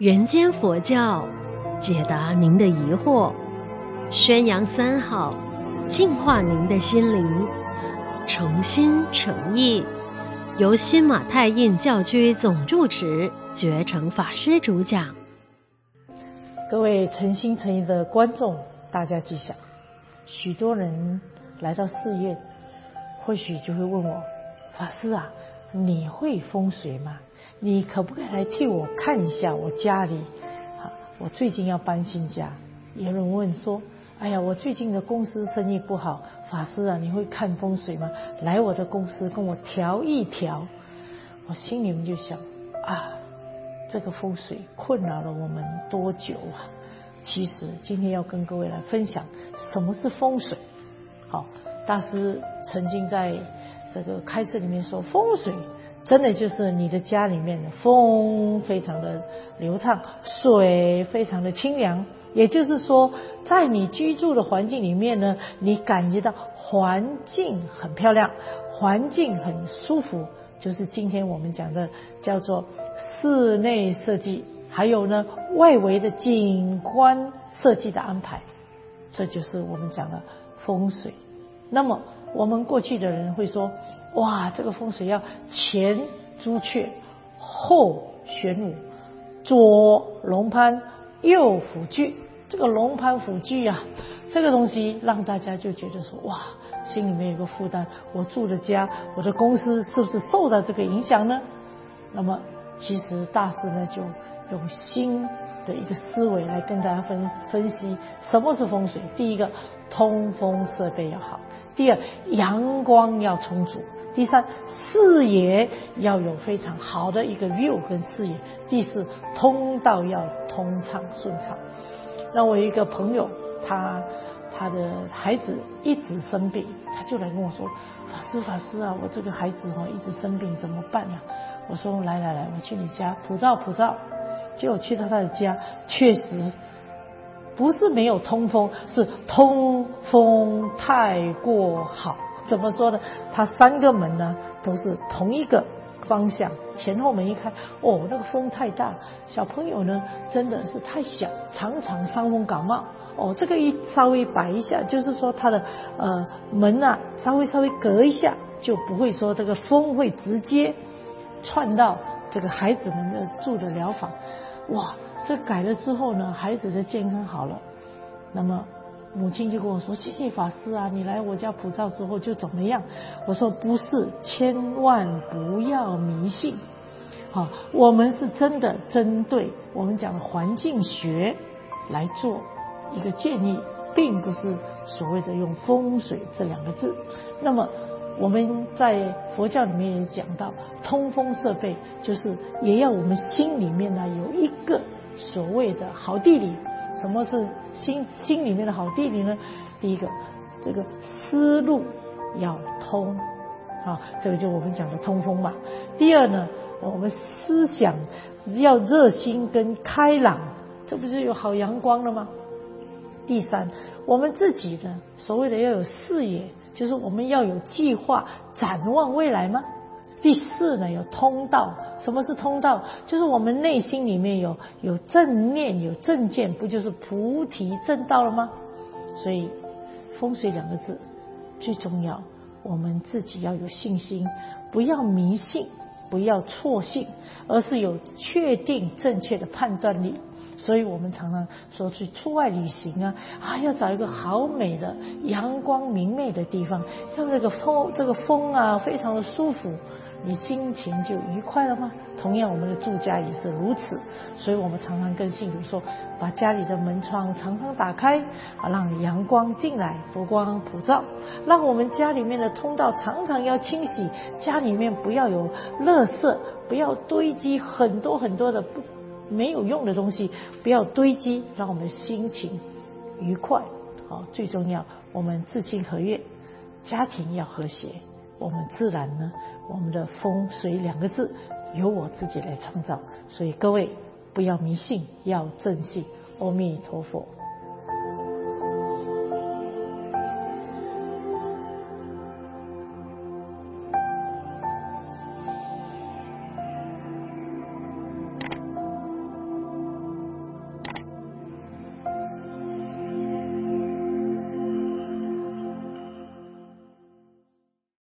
人间佛教，解答您的疑惑，宣扬三好，净化您的心灵，诚心诚意，由新马泰印教区总住持觉诚法师主讲。各位诚心诚意的观众，大家吉祥。许多人来到寺院，或许就会问我：法师啊，你会风水吗？你可不可以来替我看一下我家里？啊，我最近要搬新家。有人问说：哎呀，我最近的公司生意不好，法师啊，你会看风水吗？来我的公司跟我调一调。我心里面就想啊，这个风水困扰了我们多久啊？其实今天要跟各位来分享什么是风水。好，大师曾经在这个开示里面说，风水。真的就是你的家里面的风非常的流畅，水非常的清凉。也就是说，在你居住的环境里面呢，你感觉到环境很漂亮，环境很舒服。就是今天我们讲的叫做室内设计，还有呢外围的景观设计的安排，这就是我们讲的风水。那么我们过去的人会说。哇，这个风水要前朱雀，后玄武，左龙蟠，右虎踞。这个龙蟠虎踞啊，这个东西让大家就觉得说，哇，心里面有个负担。我住的家，我的公司是不是受到这个影响呢？那么，其实大师呢，就用新的一个思维来跟大家分分析什么是风水。第一个，通风设备要好；第二，阳光要充足。第三，视野要有非常好的一个 view 跟视野。第四，通道要通畅顺畅。那我一个朋友，他他的孩子一直生病，他就来跟我说：“法师法师啊，我这个孩子哦一直生病，怎么办呀？”我说：“来来来，我去你家普照普照。”结果去到他的家，确实不是没有通风，是通风太过好。怎么说呢？它三个门呢都是同一个方向，前后门一开，哦，那个风太大，小朋友呢真的是太小，常常伤风感冒。哦，这个一稍微摆一下，就是说它的呃门啊稍微稍微隔一下，就不会说这个风会直接窜到这个孩子们的住的疗房。哇，这改了之后呢，孩子的健康好了，那么。母亲就跟我说：“谢谢法师啊，你来我家普照之后就怎么样？”我说：“不是，千万不要迷信。好，我们是真的针对我们讲的环境学来做一个建议，并不是所谓的用风水这两个字。那么我们在佛教里面也讲到，通风设备就是也要我们心里面呢有一个所谓的好地理。”什么是心心里面的好地理呢？第一个，这个思路要通，啊，这个就我们讲的通风嘛。第二呢，我们思想要热心跟开朗，这不是有好阳光了吗？第三，我们自己呢，所谓的要有视野，就是我们要有计划，展望未来吗？第四呢，有通道。什么是通道？就是我们内心里面有有正念、有正见，不就是菩提正道了吗？所以，风水两个字最重要。我们自己要有信心，不要迷信，不要错信，而是有确定正确的判断力。所以我们常常说去出外旅行啊，啊，要找一个好美的阳光明媚的地方，像这个风，这个风啊，非常的舒服。你心情就愉快了吗？同样，我们的住家也是如此。所以我们常常跟信徒说，把家里的门窗常常打开，啊，让阳光进来，佛光普照，让我们家里面的通道常常要清洗，家里面不要有垃圾，不要堆积很多很多的不没有用的东西，不要堆积，让我们心情愉快。好，最重要，我们自心和悦，家庭要和谐。我们自然呢，我们的风水两个字由我自己来创造，所以各位不要迷信，要正信。阿弥陀佛。